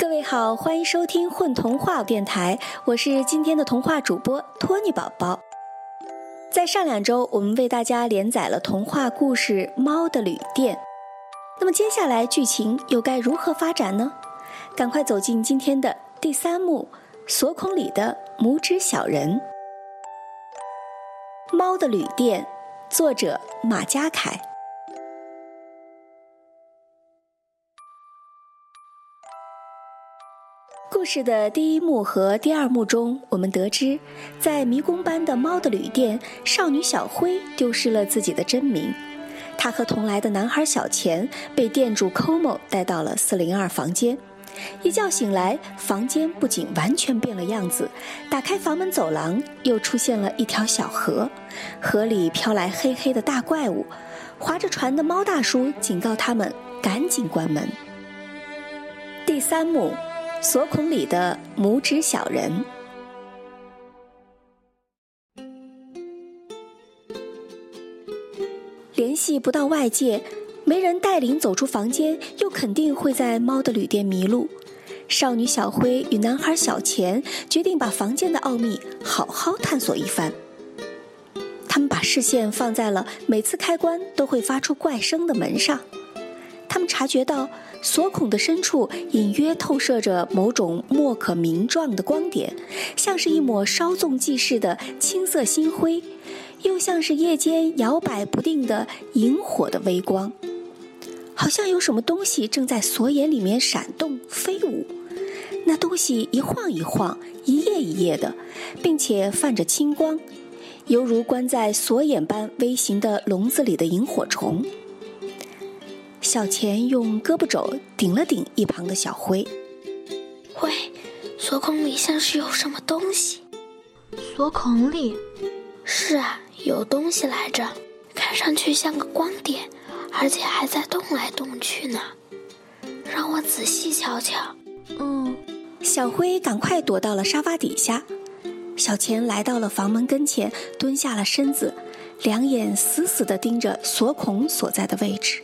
各位好，欢迎收听混童话电台，我是今天的童话主播托尼宝宝。在上两周，我们为大家连载了童话故事《猫的旅店》，那么接下来剧情又该如何发展呢？赶快走进今天的第三幕《锁孔里的拇指小人》。《猫的旅店》，作者马家凯。故事的第一幕和第二幕中，我们得知，在迷宫般的猫的旅店，少女小灰丢失了自己的真名。她和同来的男孩小钱被店主 Como 带到了402房间。一觉醒来，房间不仅完全变了样子，打开房门，走廊又出现了一条小河，河里飘来黑黑的大怪物。划着船的猫大叔警告他们赶紧关门。第三幕。锁孔里的拇指小人，联系不到外界，没人带领走出房间，又肯定会在猫的旅店迷路。少女小灰与男孩小钱决定把房间的奥秘好好探索一番。他们把视线放在了每次开关都会发出怪声的门上。他们察觉到锁孔的深处隐约透射着某种莫可名状的光点，像是一抹稍纵即逝的青色星辉，又像是夜间摇摆不定的萤火的微光。好像有什么东西正在锁眼里面闪动飞舞，那东西一晃一晃，一页一页的，并且泛着青光，犹如关在锁眼般微型的笼子里的萤火虫。小钱用胳膊肘顶了顶一旁的小灰。喂，锁孔里像是有什么东西。锁孔里？是啊，有东西来着，看上去像个光点，而且还在动来动去呢。让我仔细瞧瞧。嗯，小灰赶快躲到了沙发底下。小钱来到了房门跟前，蹲下了身子，两眼死死地盯着锁孔所在的位置。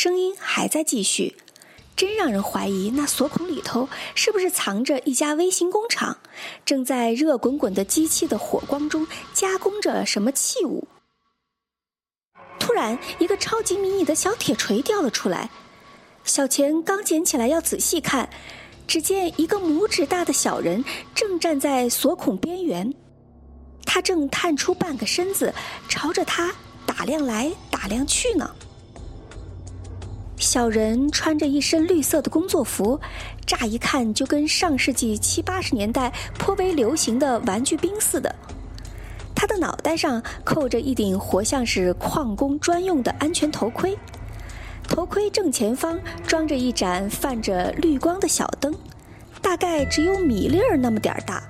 声音还在继续，真让人怀疑那锁孔里头是不是藏着一家微型工厂，正在热滚滚的机器的火光中加工着什么器物。突然，一个超级迷你的小铁锤掉了出来，小钱刚捡起来要仔细看，只见一个拇指大的小人正站在锁孔边缘，他正探出半个身子，朝着他。打量来打量去呢。小人穿着一身绿色的工作服，乍一看就跟上世纪七八十年代颇为流行的玩具兵似的。他的脑袋上扣着一顶活像是矿工专用的安全头盔，头盔正前方装着一盏泛着绿光的小灯，大概只有米粒儿那么点儿大。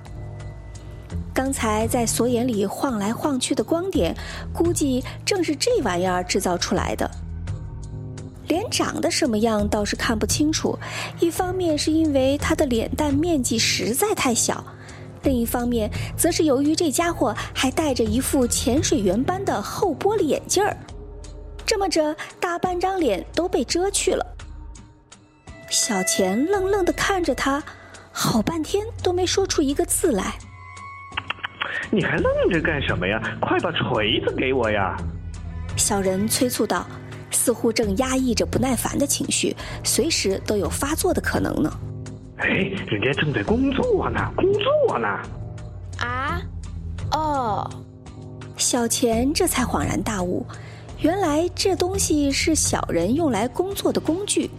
刚才在锁眼里晃来晃去的光点，估计正是这玩意儿制造出来的。脸长得什么样倒是看不清楚，一方面是因为他的脸蛋面积实在太小，另一方面则是由于这家伙还戴着一副潜水员般的厚玻璃眼镜儿，这么着大半张脸都被遮去了。小钱愣愣地看着他，好半天都没说出一个字来。你还愣着干什么呀？快把锤子给我呀！小人催促道，似乎正压抑着不耐烦的情绪，随时都有发作的可能呢。哎，人家正在工作呢，工作呢。啊？哦。小钱这才恍然大悟，原来这东西是小人用来工作的工具，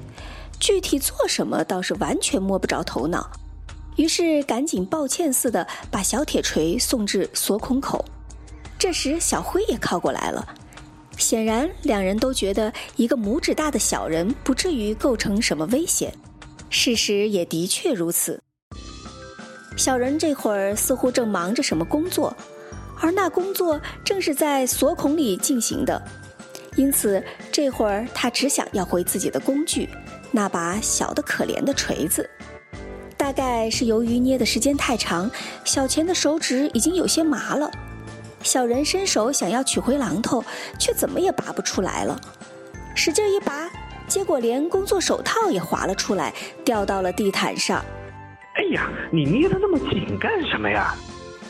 具体做什么倒是完全摸不着头脑。于是赶紧抱歉似的把小铁锤送至锁孔口。这时小灰也靠过来了，显然两人都觉得一个拇指大的小人不至于构成什么危险。事实也的确如此。小人这会儿似乎正忙着什么工作，而那工作正是在锁孔里进行的，因此这会儿他只想要回自己的工具，那把小的可怜的锤子。大概是由于捏的时间太长，小钱的手指已经有些麻了。小人伸手想要取回榔头，却怎么也拔不出来了。使劲一拔，结果连工作手套也滑了出来，掉到了地毯上。哎呀，你捏得那么紧干什么呀？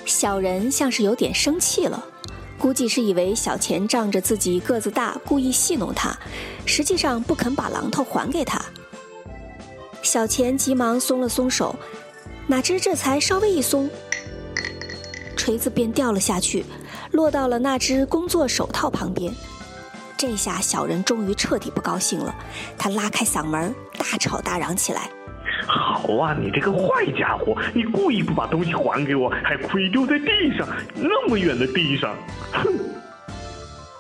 小人像是有点生气了，估计是以为小钱仗着自己个子大，故意戏弄他，实际上不肯把榔头还给他。小钱急忙松了松手，哪知这才稍微一松，锤子便掉了下去，落到了那只工作手套旁边。这下小人终于彻底不高兴了，他拉开嗓门大吵大嚷起来。好啊，你这个坏家伙！你故意不把东西还给我，还故意丢在地上，那么远的地上，哼！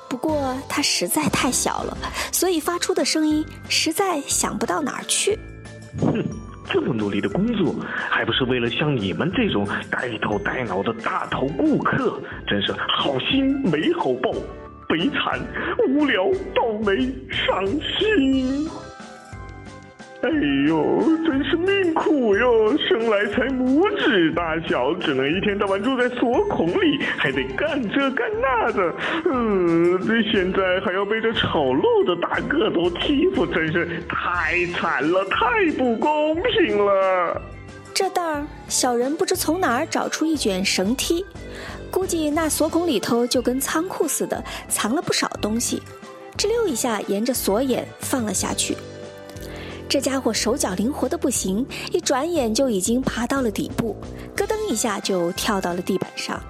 不过他实在太小了，所以发出的声音实在想不到哪儿去。哼，这么努力的工作，还不是为了像你们这种呆头呆脑的大头顾客？真是好心没好报，悲惨、无聊、倒霉、伤心。哎呦，真是命苦哟！生来才拇指大小，只能一天到晚住在锁孔里，还得干这干那的。嗯，这现在还要被这丑陋的大个头欺负，真是太惨了，太不公平了。这当儿，小人不知从哪儿找出一卷绳梯，估计那锁孔里头就跟仓库似的，藏了不少东西。哧溜一下，沿着锁眼放了下去。这家伙手脚灵活的不行，一转眼就已经爬到了底部，咯噔一下就跳到了地板上。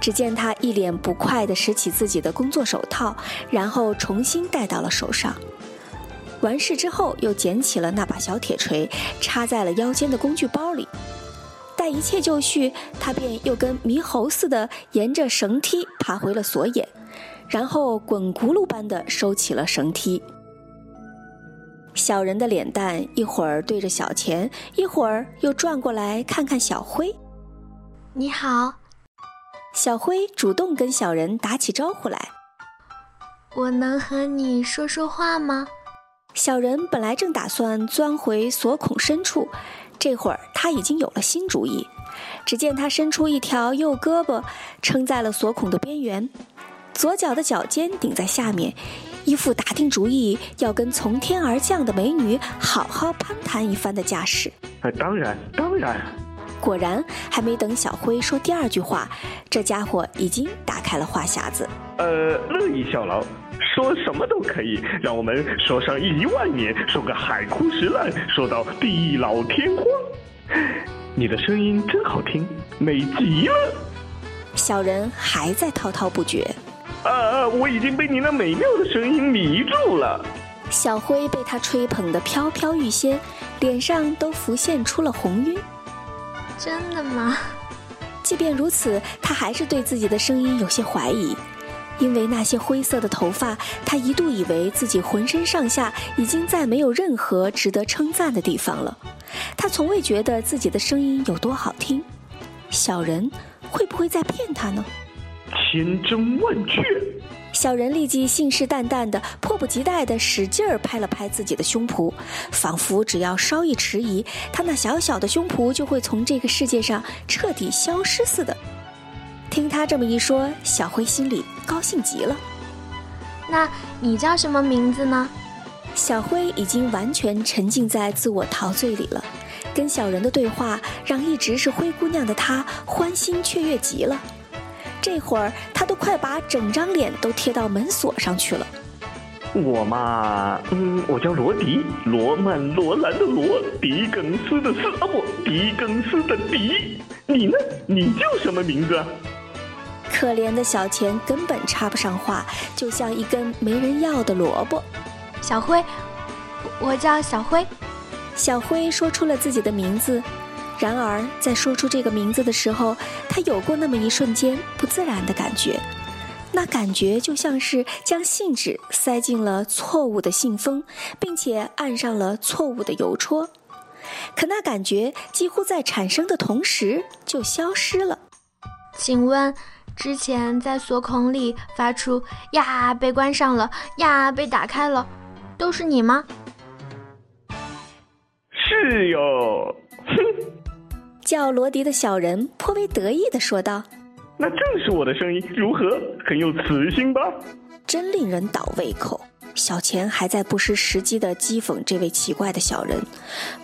只见他一脸不快地拾起自己的工作手套，然后重新戴到了手上。完事之后，又捡起了那把小铁锤，插在了腰间的工具包里。待一切就绪，他便又跟猕猴似的沿着绳梯爬回了锁眼，然后滚轱辘般地收起了绳梯。小人的脸蛋一会儿对着小钱，一会儿又转过来看看小灰。你好，小灰主动跟小人打起招呼来。我能和你说说话吗？小人本来正打算钻回锁孔深处，这会儿他已经有了新主意。只见他伸出一条右胳膊，撑在了锁孔的边缘，左脚的脚尖顶在下面。一副打定主意要跟从天而降的美女好好攀谈一番的架势。呃，当然，当然。果然，还没等小辉说第二句话，这家伙已经打开了话匣子。呃，乐意效劳，说什么都可以。让我们说上一万年，说个海枯石烂，说到地老天荒。你的声音真好听，美极了。小人还在滔滔不绝。啊！我已经被你那美妙的声音迷住了。小灰被他吹捧得飘飘欲仙，脸上都浮现出了红晕。真的吗？即便如此，他还是对自己的声音有些怀疑，因为那些灰色的头发，他一度以为自己浑身上下已经再没有任何值得称赞的地方了。他从未觉得自己的声音有多好听。小人会不会在骗他呢？千真万确，小人立即信誓旦旦的、迫不及待的使劲儿拍了拍自己的胸脯，仿佛只要稍一迟疑，他那小小的胸脯就会从这个世界上彻底消失似的。听他这么一说，小辉心里高兴极了。那你叫什么名字呢？小辉已经完全沉浸在自我陶醉里了，跟小人的对话让一直是灰姑娘的他欢欣雀跃极了。这会儿他都快把整张脸都贴到门锁上去了。我嘛，嗯，我叫罗迪，罗曼罗兰的罗，狄更斯的斯啊不，狄更斯的狄。你呢？你叫什么名字？可怜的小钱根本插不上话，就像一根没人要的萝卜。小辉，我叫小辉。小辉说出了自己的名字。然而，在说出这个名字的时候，他有过那么一瞬间不自然的感觉，那感觉就像是将信纸塞进了错误的信封，并且按上了错误的邮戳。可那感觉几乎在产生的同时就消失了。请问，之前在锁孔里发出“呀”被关上了，“呀”被打开了，都是你吗？是哟，哼。叫罗迪的小人颇为得意地说道：“那正是我的声音，如何？很有磁性吧？真令人倒胃口。”小钱还在不失时机地讥讽这位奇怪的小人，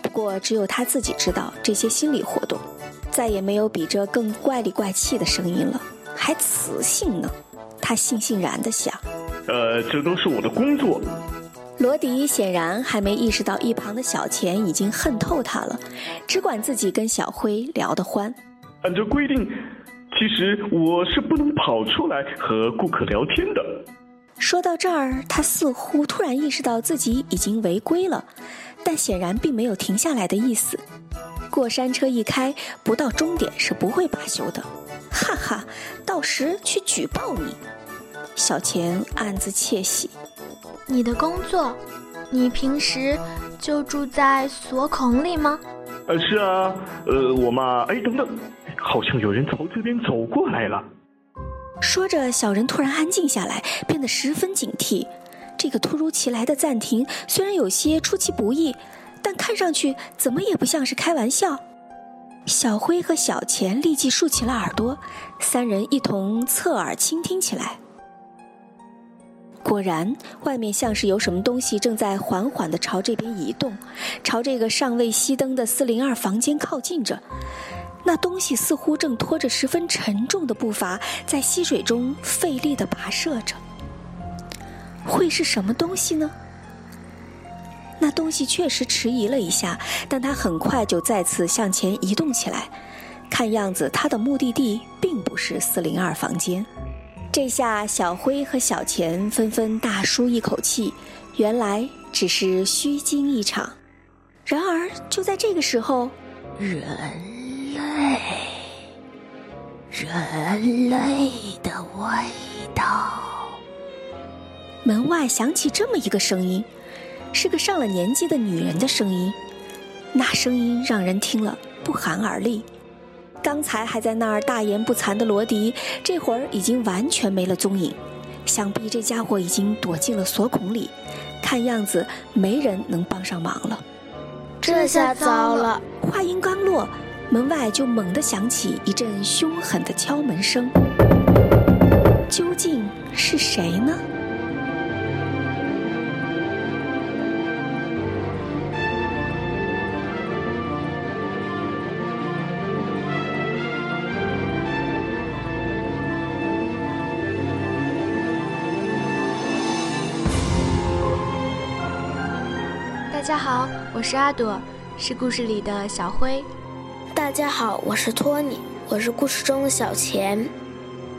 不过只有他自己知道这些心理活动。再也没有比这更怪里怪气的声音了，还磁性呢。他悻悻然地想：“呃，这都是我的工作。”罗迪显然还没意识到一旁的小钱已经恨透他了，只管自己跟小辉聊得欢。按照规定，其实我是不能跑出来和顾客聊天的。说到这儿，他似乎突然意识到自己已经违规了，但显然并没有停下来的意思。过山车一开，不到终点是不会罢休的。哈哈，到时去举报你。小钱暗自窃喜。你的工作？你平时就住在锁孔里吗？呃，是啊。呃，我嘛……哎，等等，好像有人从这边走过来了。说着，小人突然安静下来，变得十分警惕。这个突如其来的暂停虽然有些出其不意，但看上去怎么也不像是开玩笑。小辉和小钱立即竖起了耳朵，三人一同侧耳倾听起来。果然，外面像是有什么东西正在缓缓地朝这边移动，朝这个尚未熄灯的四零二房间靠近着。那东西似乎正拖着十分沉重的步伐，在溪水中费力地跋涉着。会是什么东西呢？那东西确实迟疑了一下，但它很快就再次向前移动起来。看样子，它的目的地并不是四零二房间。这下，小辉和小钱纷纷大舒一口气，原来只是虚惊一场。然而，就在这个时候，人。类，人类的味道。门外响起这么一个声音，是个上了年纪的女人的声音。那声音让人听了不寒而栗。刚才还在那儿大言不惭的罗迪，这会儿已经完全没了踪影。想必这家伙已经躲进了锁孔里，看样子没人能帮上忙了。这下糟了！话音刚落。门外就猛地响起一阵凶狠的敲门声，究竟是谁呢？家好，我是阿朵，是故事里的小灰。大家好，我是托尼，我是故事中的小钱。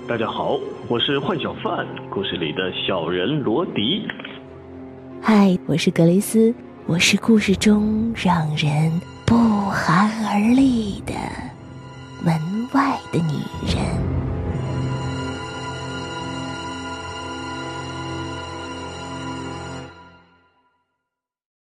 大家好，我是坏小贩，故事里的小人罗迪。嗨，我是格雷斯，我是故事中让人不寒而栗的门外的女人。